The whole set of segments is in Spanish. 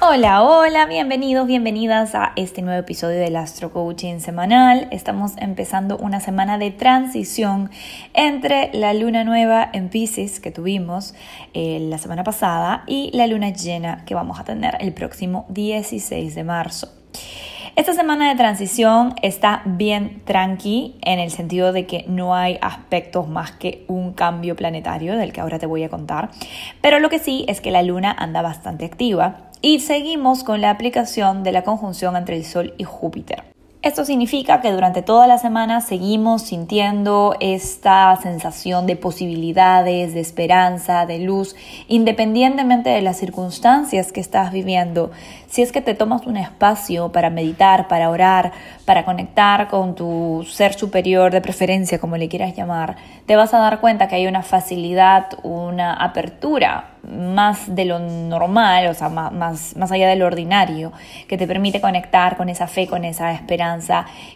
Hola, hola, bienvenidos, bienvenidas a este nuevo episodio del Astro Coaching semanal. Estamos empezando una semana de transición entre la luna nueva en Pisces que tuvimos eh, la semana pasada y la luna llena que vamos a tener el próximo 16 de marzo. Esta semana de transición está bien tranqui en el sentido de que no hay aspectos más que un cambio planetario del que ahora te voy a contar, pero lo que sí es que la luna anda bastante activa y seguimos con la aplicación de la conjunción entre el Sol y Júpiter. Esto significa que durante toda la semana seguimos sintiendo esta sensación de posibilidades, de esperanza, de luz, independientemente de las circunstancias que estás viviendo. Si es que te tomas un espacio para meditar, para orar, para conectar con tu ser superior de preferencia, como le quieras llamar, te vas a dar cuenta que hay una facilidad, una apertura más de lo normal, o sea, más, más allá de lo ordinario, que te permite conectar con esa fe, con esa esperanza,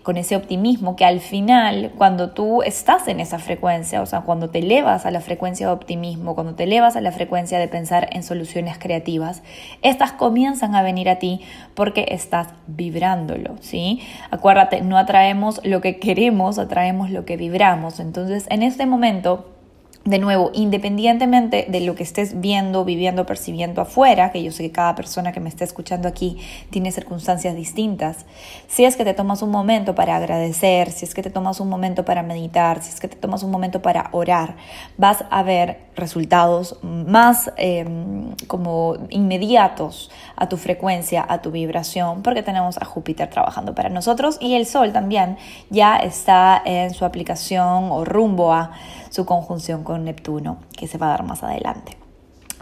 con ese optimismo que al final, cuando tú estás en esa frecuencia, o sea, cuando te elevas a la frecuencia de optimismo, cuando te elevas a la frecuencia de pensar en soluciones creativas, estas comienzan a venir a ti porque estás vibrándolo, ¿sí? Acuérdate, no atraemos lo que queremos, atraemos lo que vibramos. Entonces, en este momento de nuevo, independientemente de lo que estés viendo, viviendo, percibiendo afuera, que yo sé que cada persona que me está escuchando aquí tiene circunstancias distintas, si es que te tomas un momento para agradecer, si es que te tomas un momento para meditar, si es que te tomas un momento para orar, vas a ver resultados más em, como inmediatos a tu frecuencia, a tu vibración, porque tenemos a Júpiter trabajando para nosotros y el Sol también ya está en su aplicación o rumbo a su conjunción con Neptuno, que se va a dar más adelante.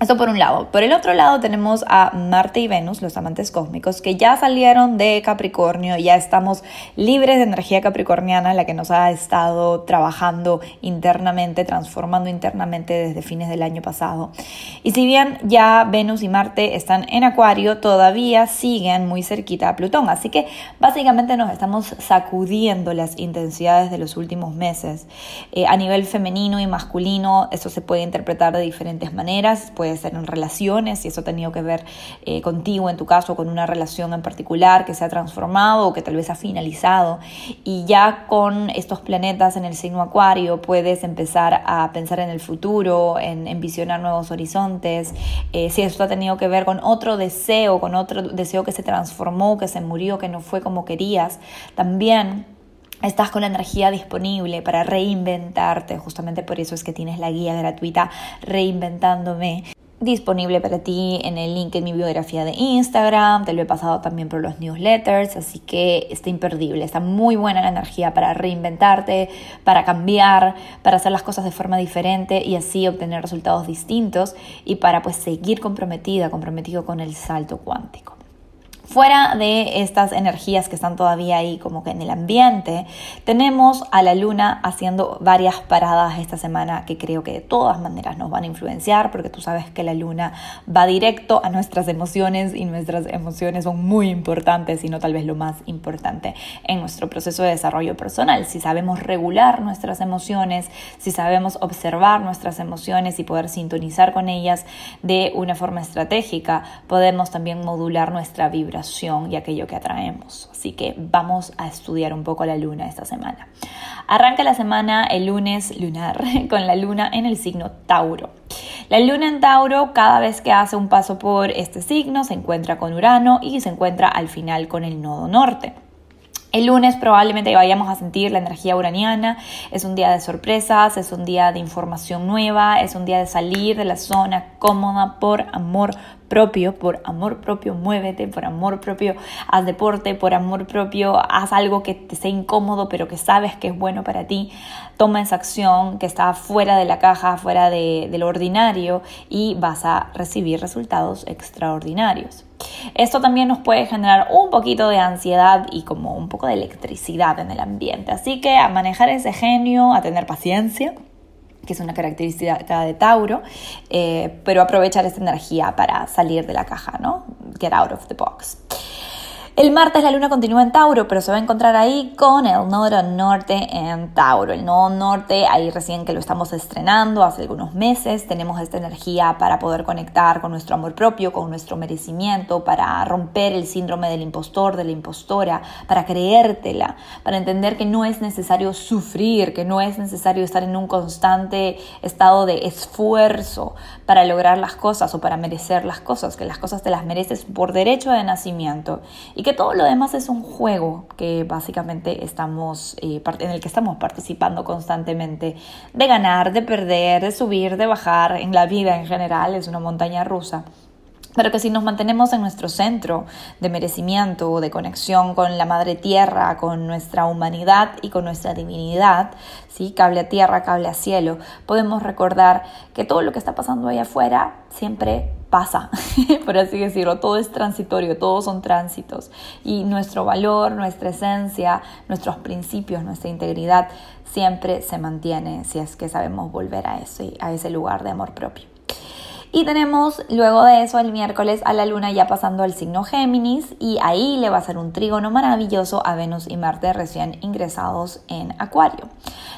Esto por un lado. Por el otro lado tenemos a Marte y Venus, los amantes cósmicos, que ya salieron de Capricornio, ya estamos libres de energía capricorniana, la que nos ha estado trabajando internamente, transformando internamente desde fines del año pasado. Y si bien ya Venus y Marte están en Acuario, todavía siguen muy cerquita a Plutón. Así que básicamente nos estamos sacudiendo las intensidades de los últimos meses. Eh, a nivel femenino y masculino, esto se puede interpretar de diferentes maneras. Puede puede ser en relaciones, si eso ha tenido que ver eh, contigo, en tu caso, con una relación en particular que se ha transformado o que tal vez ha finalizado. Y ya con estos planetas en el signo acuario puedes empezar a pensar en el futuro, en, visionar nuevos horizontes. Eh, si esto ha tenido que ver con otro deseo, con otro deseo que se transformó, que se murió, que no fue como querías, también Estás con la energía disponible para reinventarte, justamente por eso es que tienes la guía gratuita Reinventándome disponible para ti en el link en mi biografía de Instagram, te lo he pasado también por los newsletters, así que está imperdible, está muy buena la energía para reinventarte, para cambiar, para hacer las cosas de forma diferente y así obtener resultados distintos y para pues seguir comprometida, comprometido con el salto cuántico. Fuera de estas energías que están todavía ahí como que en el ambiente, tenemos a la luna haciendo varias paradas esta semana que creo que de todas maneras nos van a influenciar porque tú sabes que la luna va directo a nuestras emociones y nuestras emociones son muy importantes y no tal vez lo más importante en nuestro proceso de desarrollo personal. Si sabemos regular nuestras emociones, si sabemos observar nuestras emociones y poder sintonizar con ellas de una forma estratégica, podemos también modular nuestra y aquello que atraemos. Así que vamos a estudiar un poco la luna esta semana. Arranca la semana el lunes lunar con la luna en el signo Tauro. La luna en Tauro cada vez que hace un paso por este signo se encuentra con Urano y se encuentra al final con el nodo norte. El lunes probablemente vayamos a sentir la energía uraniana, es un día de sorpresas, es un día de información nueva, es un día de salir de la zona cómoda por amor propio, por amor propio muévete, por amor propio haz deporte, por amor propio haz algo que te sea incómodo pero que sabes que es bueno para ti, toma esa acción que está fuera de la caja, fuera de, de lo ordinario y vas a recibir resultados extraordinarios. Esto también nos puede generar un poquito de ansiedad y como un poco de electricidad en el ambiente. Así que a manejar ese genio, a tener paciencia que es una característica de Tauro, eh, pero aprovechar esta energía para salir de la caja, ¿no? Get out of the box. El martes la luna continúa en Tauro, pero se va a encontrar ahí con el nodo norte en Tauro. El nodo norte, ahí recién que lo estamos estrenando hace algunos meses, tenemos esta energía para poder conectar con nuestro amor propio, con nuestro merecimiento, para romper el síndrome del impostor, de la impostora, para creértela, para entender que no es necesario sufrir, que no es necesario estar en un constante estado de esfuerzo para lograr las cosas o para merecer las cosas, que las cosas te las mereces por derecho de nacimiento y que todo lo demás es un juego que básicamente estamos, eh, en el que estamos participando constantemente, de ganar, de perder, de subir, de bajar, en la vida en general, es una montaña rusa. Pero que si nos mantenemos en nuestro centro de merecimiento, de conexión con la madre tierra, con nuestra humanidad y con nuestra divinidad, ¿sí? cable a tierra, cable a cielo, podemos recordar que todo lo que está pasando ahí afuera siempre pasa, por así decirlo, todo es transitorio, todos son tránsitos y nuestro valor, nuestra esencia, nuestros principios, nuestra integridad siempre se mantiene si es que sabemos volver a a ese lugar de amor propio. Y tenemos luego de eso el miércoles a la luna ya pasando al signo Géminis y ahí le va a ser un trígono maravilloso a Venus y Marte recién ingresados en Acuario.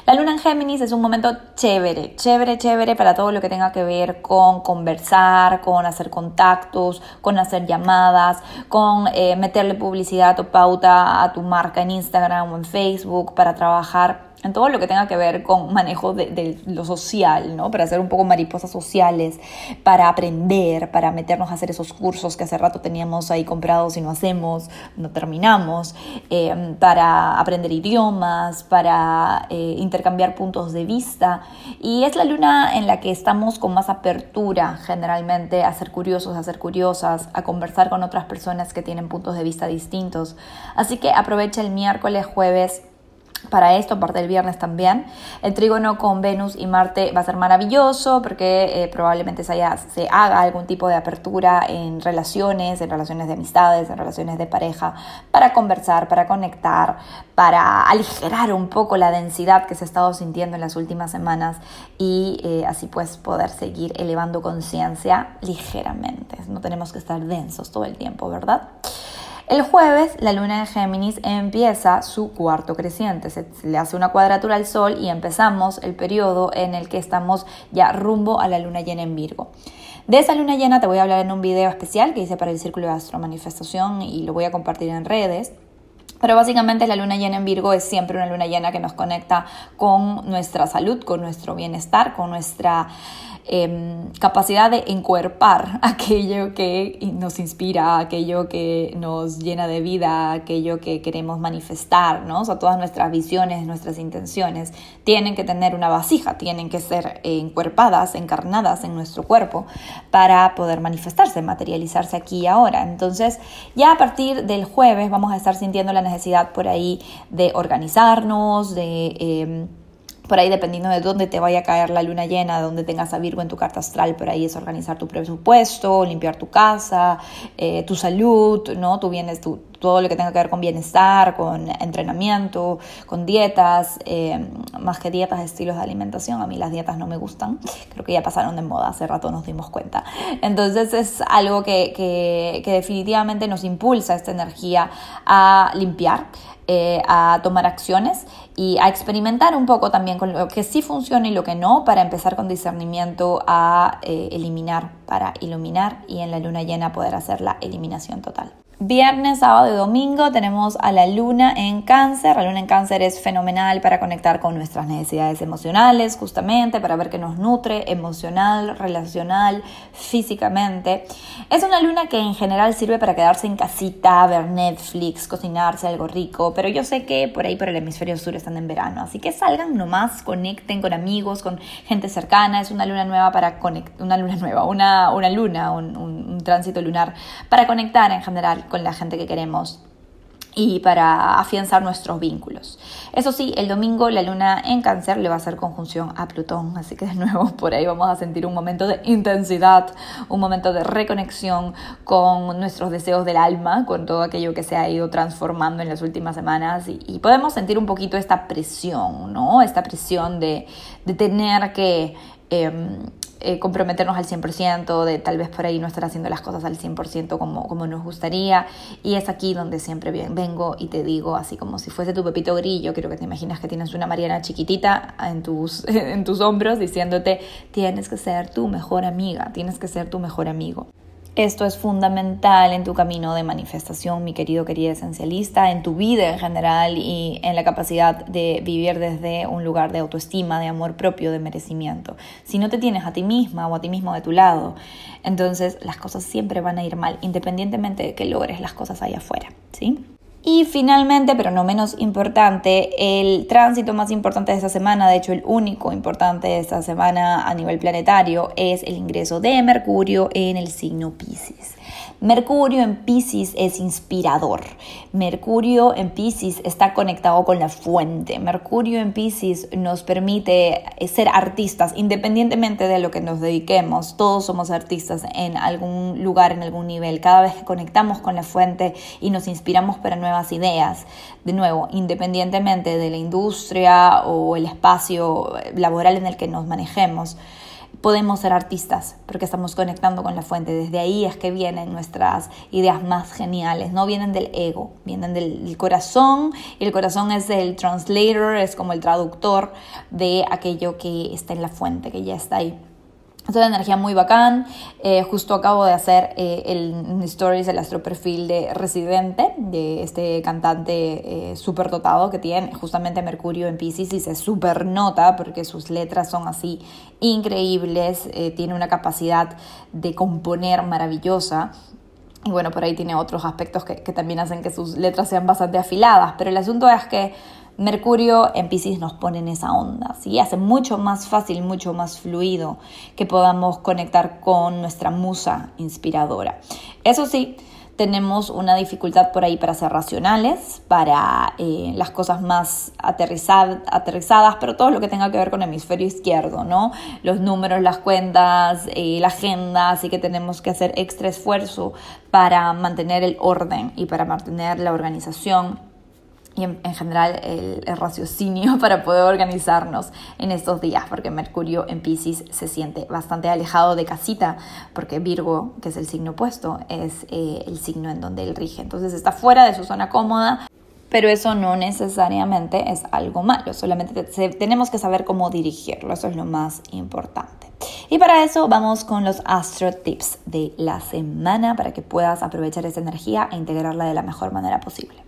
La luna en Géminis es un momento chévere, chévere, chévere para todo lo que tenga que ver con conversar, con hacer contactos, con hacer llamadas, con eh, meterle publicidad o pauta a tu marca en Instagram o en Facebook para trabajar en todo lo que tenga que ver con manejo de, lo social, ¿no? Para hacer un poco mariposas sociales, para aprender, para meternos a hacer esos cursos que hace rato teníamos ahí comprados y no hacemos, no terminamos, eh, para aprender idiomas, para eh, intercambiar puntos de vista. Y es la luna en la que estamos con más apertura generalmente a ser curiosos, a ser curiosas, a conversar con otras personas que tienen puntos de vista distintos. Así que aprovecha el miércoles, jueves, para esto, aparte del viernes también. El trígono con Venus y Marte va a ser maravilloso porque eh, probablemente se, haga algún tipo de apertura en relaciones, en relaciones de amistades, en relaciones de pareja, para conversar, para conectar, para aligerar un poco la densidad que se ha estado sintiendo en las últimas semanas y eh, así pues poder seguir elevando conciencia ligeramente. No tenemos que estar densos todo el tiempo, ¿verdad? El jueves, la luna de Géminis empieza su cuarto creciente, se le hace una cuadratura al Sol y empezamos el periodo en el que estamos ya rumbo a la luna llena en Virgo. De esa luna llena te voy a hablar en un video especial que hice para el Círculo de Astro Manifestación y lo voy a compartir en redes. Pero básicamente la luna llena en Virgo es siempre una luna llena que nos conecta con nuestra salud, con nuestro bienestar, con nuestra Em, capacidad de encuerpar aquello que nos inspira, aquello que nos llena de vida, aquello que queremos manifestar, ¿no? O sea, todas nuestras visiones, nuestras intenciones tienen que tener una vasija, tienen que ser encuerpadas, encarnadas en nuestro cuerpo para poder manifestarse, materializarse aquí y ahora. Entonces, ya a partir del jueves vamos a estar sintiendo la necesidad por ahí de organizarnos, de... Em, por ahí dependiendo de dónde te vaya a caer la luna llena, de dónde tengas a Virgo en tu carta astral, por ahí es organizar tu presupuesto, limpiar tu casa, eh, tu salud, ¿no? Tu bienes, todo lo que tenga que ver con bienestar, con entrenamiento, con dietas, eh, más que dietas, estilos de alimentación. A mí las dietas no me gustan, creo que ya pasaron de moda, hace rato nos dimos cuenta. Entonces es algo que, que definitivamente nos impulsa esta energía a limpiar. Eh, a tomar acciones y a experimentar un poco también con lo que sí funciona y lo que no para empezar con discernimiento a eh, eliminar, para iluminar y en la luna llena poder hacer la eliminación total. Viernes, sábado y domingo tenemos a la luna en cáncer. La luna en cáncer es fenomenal para conectar con nuestras necesidades emocionales, justamente, para ver qué nos nutre emocional, relacional, físicamente. Es una luna que en general sirve para quedarse en casita, ver Netflix, cocinarse algo rico, pero yo sé que por ahí por el hemisferio sur están en verano, así que salgan nomás, conecten con amigos, con gente cercana. Es una luna nueva para conectar, una luna nueva, una, una luna, un, un tránsito lunar para conectar en general con la gente que queremos y para afianzar nuestros vínculos. Eso sí, el domingo la luna en cáncer le va a hacer conjunción a Plutón, así que de nuevo por ahí vamos a sentir un momento de intensidad, un momento de reconexión con nuestros deseos del alma, con todo aquello que se ha ido transformando en las últimas semanas y, podemos sentir un poquito esta presión, ¿no? Esta presión de, tener que... Em, eh, comprometernos al 100%, de tal vez por ahí no estar haciendo las cosas al 100% como, como nos gustaría. Y es aquí donde siempre vengo y te digo, así como si fuese tu pepito grillo, quiero que te imaginas que tienes una Mariana chiquitita en tus, en tus hombros diciéndote, tienes que ser tu mejor amiga, tienes que ser tu mejor amigo. Esto es fundamental en tu camino de manifestación, mi querido, querida esencialista, en tu vida en general y en la capacidad de vivir desde un lugar de autoestima, de amor propio, de merecimiento. Si no te tienes a ti misma o a ti mismo de tu lado, entonces las cosas siempre van a ir mal, independientemente de que logres las cosas allá afuera, ¿sí? Y finalmente, pero no menos importante, el tránsito más importante de esta semana, de hecho el único importante de esta semana a nivel planetario, es el ingreso de Mercurio en el signo Pisces. Mercurio en Pisces es inspirador. Mercurio en Pisces está conectado con la fuente. Mercurio en Pisces nos permite ser artistas independientemente de lo que nos dediquemos. Todos somos artistas en algún lugar, en algún nivel. Cada vez que conectamos con la fuente y nos inspiramos para nuevas ideas, de nuevo, independientemente de la industria o el espacio laboral en el que nos manejemos, podemos ser artistas porque estamos conectando con la fuente. Desde ahí es que vienen nuestras ideas más geniales, no vienen del ego, vienen del corazón y el corazón es el translator, es como el traductor de aquello que está en la fuente, que ya está ahí. Es una energía muy bacán. Eh, justo acabo de hacer eh, el stories, el astroperfil de Residente, de este cantante eh, súper dotado que tiene justamente Mercurio en Pisces y se super nota porque sus letras son así increíbles. tiene una capacidad de componer maravillosa. Y bueno, por ahí tiene otros aspectos que, que también hacen que sus letras sean bastante afiladas. Pero el asunto es que Mercurio en Pisces nos pone en esa onda, ¿sí? Hace mucho más fácil, mucho más fluido que podamos conectar con nuestra musa inspiradora. Eso sí, tenemos una dificultad por ahí para ser racionales, para eh, las cosas más aterrizadas, pero todo lo que tenga que ver con el hemisferio izquierdo, ¿no? Los números, las cuentas, eh, la agenda, así que tenemos que hacer extra esfuerzo para mantener el orden y para mantener la organización y en, general el, raciocinio para poder organizarnos en estos días, porque Mercurio en Pisces se siente bastante alejado de casita, porque Virgo, que es el signo opuesto, es eh, el signo en donde él rige. Entonces está fuera de su zona cómoda, pero eso no necesariamente es algo malo, solamente tenemos que saber cómo dirigirlo, eso es lo más importante. Y para eso vamos con los Astro Tips de la semana para que puedas aprovechar esa energía e integrarla de la mejor manera posible.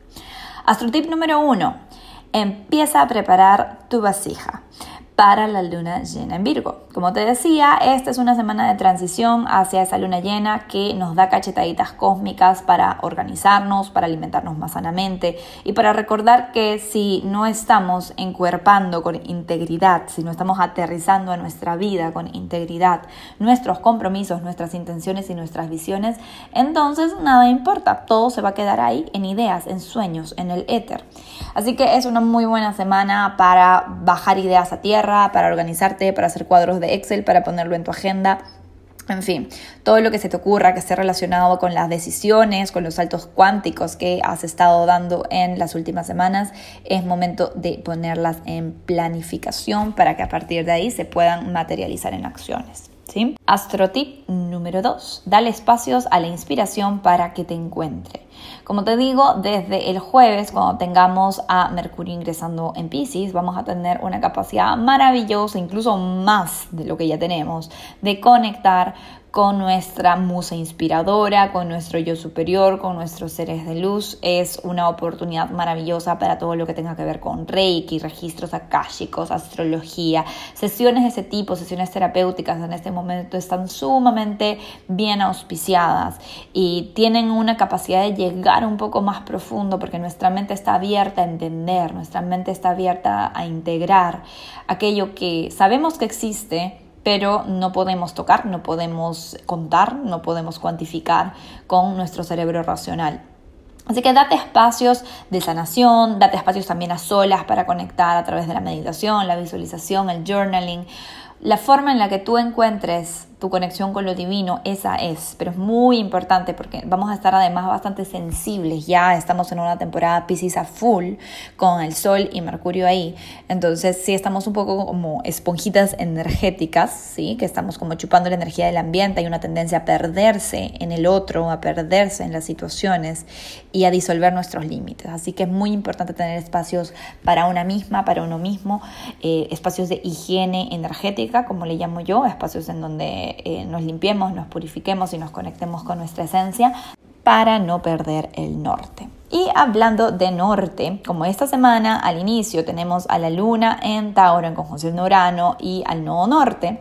Astrotip número uno, empieza a preparar tu vasija para la luna llena en Virgo. Como te decía, esta es una semana de transición hacia esa luna llena que nos da cachetaditas cósmicas para organizarnos, para alimentarnos más sanamente y para recordar que si no estamos encuerpando con integridad, si no estamos aterrizando a nuestra vida con integridad, nuestros compromisos, nuestras intenciones y nuestras visiones, entonces nada importa, todo se va a quedar ahí en ideas, en sueños, en el éter. Así que es una muy buena semana para bajar ideas a tierra para organizarte, para hacer cuadros de Excel, para ponerlo en tu agenda. En fin, todo lo que se te ocurra que esté relacionado con las decisiones, con los saltos cuánticos que has estado dando en las últimas semanas, es momento de ponerlas en planificación para que a partir de ahí se puedan materializar en acciones. ¿sí? Astrotip número 2. Dale espacios a la inspiración para que te encuentre. Como te digo, desde el jueves, cuando tengamos a Mercurio ingresando en Pisces, vamos a tener una capacidad maravillosa, incluso más de lo que ya tenemos, de conectar con nuestra musa inspiradora, con nuestro yo superior, con nuestros seres de luz. Es una oportunidad maravillosa para todo lo que tenga que ver con Reiki, registros akáshicos, astrología, sesiones de ese tipo, sesiones terapéuticas en este momento están sumamente bien auspiciadas y tienen una capacidad de llegar un poco más profundo porque nuestra mente está abierta a entender, nuestra mente está abierta a integrar aquello que sabemos que existe pero no podemos tocar, no podemos contar, no podemos cuantificar con nuestro cerebro racional. Así que date espacios de sanación, date espacios también a solas para conectar a través de la meditación, la visualización, el journaling. La forma en la que tú encuentres tu conexión con lo divino, esa es, pero es muy importante porque vamos a estar además bastante sensibles, ya estamos en una temporada Pisces a full con el Sol y Mercurio ahí, entonces sí estamos un poco como esponjitas energéticas, sí, que estamos como chupando la energía del ambiente, hay una tendencia a perderse en el otro, a perderse en las situaciones y a disolver nuestros límites, así que es muy importante tener espacios para una misma, para uno mismo, eh, espacios de higiene energética, como le llamo yo, espacios en donde eh, nos limpiemos, nos purifiquemos y nos conectemos con nuestra esencia para no perder el norte. Y hablando de norte, como esta semana al inicio tenemos a la luna en Tauro en conjunción de Urano y al nodo norte,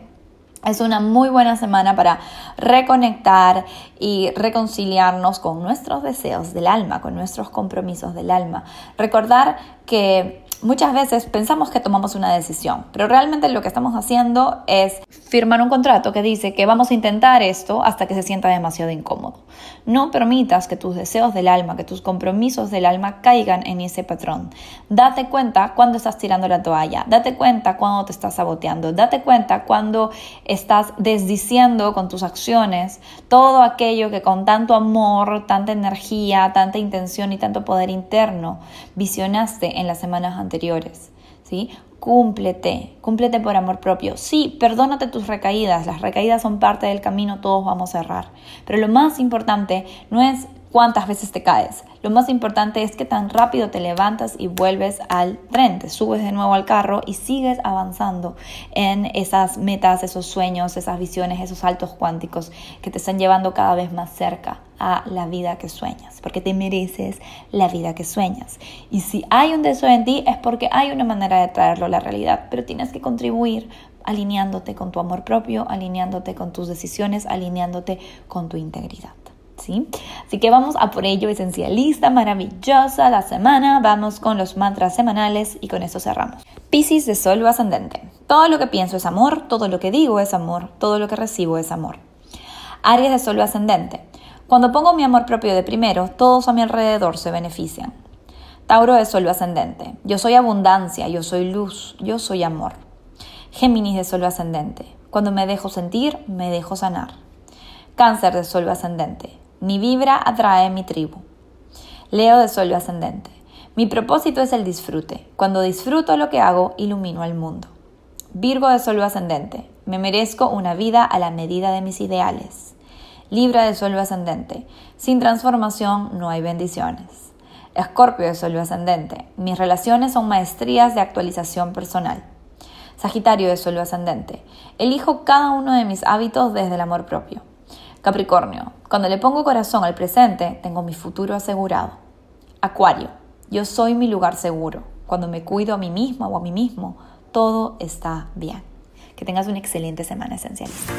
es una muy buena semana para reconectar y reconciliarnos con nuestros deseos del alma, con nuestros compromisos del alma. Recordar que Muchas veces pensamos que tomamos una decisión, pero realmente lo que estamos haciendo es firmar un contrato que dice que vamos a intentar esto hasta que se sienta demasiado incómodo. No permitas que tus deseos del alma, que tus compromisos del alma caigan en ese patrón. Date cuenta cuando estás tirando la toalla, date cuenta cuando te estás saboteando, date cuenta cuando estás desdiciendo con tus acciones todo aquello que con tanto amor, tanta energía, tanta intención y tanto poder interno visionaste en las semanas anteriores ¿sí? Cúmplete, cúmplete por amor propio. Sí, perdónate tus recaídas, las recaídas son parte del camino, todos vamos a errar. Pero lo más importante no es cuántas veces te caes. Lo más importante es que tan rápido te levantas y vuelves al tren, te subes de nuevo al carro y sigues avanzando en esas metas, esos sueños, esas visiones, esos saltos cuánticos que te están llevando cada vez más cerca a la vida que sueñas, porque te mereces la vida que sueñas. Y si hay un deseo en ti es porque hay una manera de traerlo a la realidad, pero tienes que contribuir alineándote con tu amor propio, alineándote con tus decisiones, alineándote con tu integridad. ¿Sí? Así que vamos a por ello, esencialista, maravillosa la semana. Vamos con los mantras semanales y con eso cerramos. Piscis de Sol ascendente. Todo lo que pienso es amor, todo lo que digo es amor, todo lo que recibo es amor. Aries de Sol ascendente. Cuando pongo mi amor propio de primero, todos a mi alrededor se benefician. Tauro de Sol ascendente. Yo soy abundancia, yo soy luz, yo soy amor. Géminis de Sol ascendente. Cuando me dejo sentir, me dejo sanar. Cáncer de Sol ascendente. Mi vibra atrae mi tribu. Leo de Sol ascendente. Mi propósito es el disfrute. Cuando disfruto lo que hago, ilumino al mundo. Virgo de Sol ascendente. Me merezco una vida a la medida de mis ideales. Libra de Sol ascendente. Sin transformación no hay bendiciones. Escorpio de Sol ascendente. Mis relaciones son maestrías de actualización personal. Sagitario de Sol ascendente. Elijo cada uno de mis hábitos desde el amor propio. Capricornio, cuando le pongo corazón al presente, tengo mi futuro asegurado. Acuario, yo soy mi lugar seguro. Cuando me cuido a mí misma o a mí mismo, todo está bien. Que tengas una excelente semana esencialista.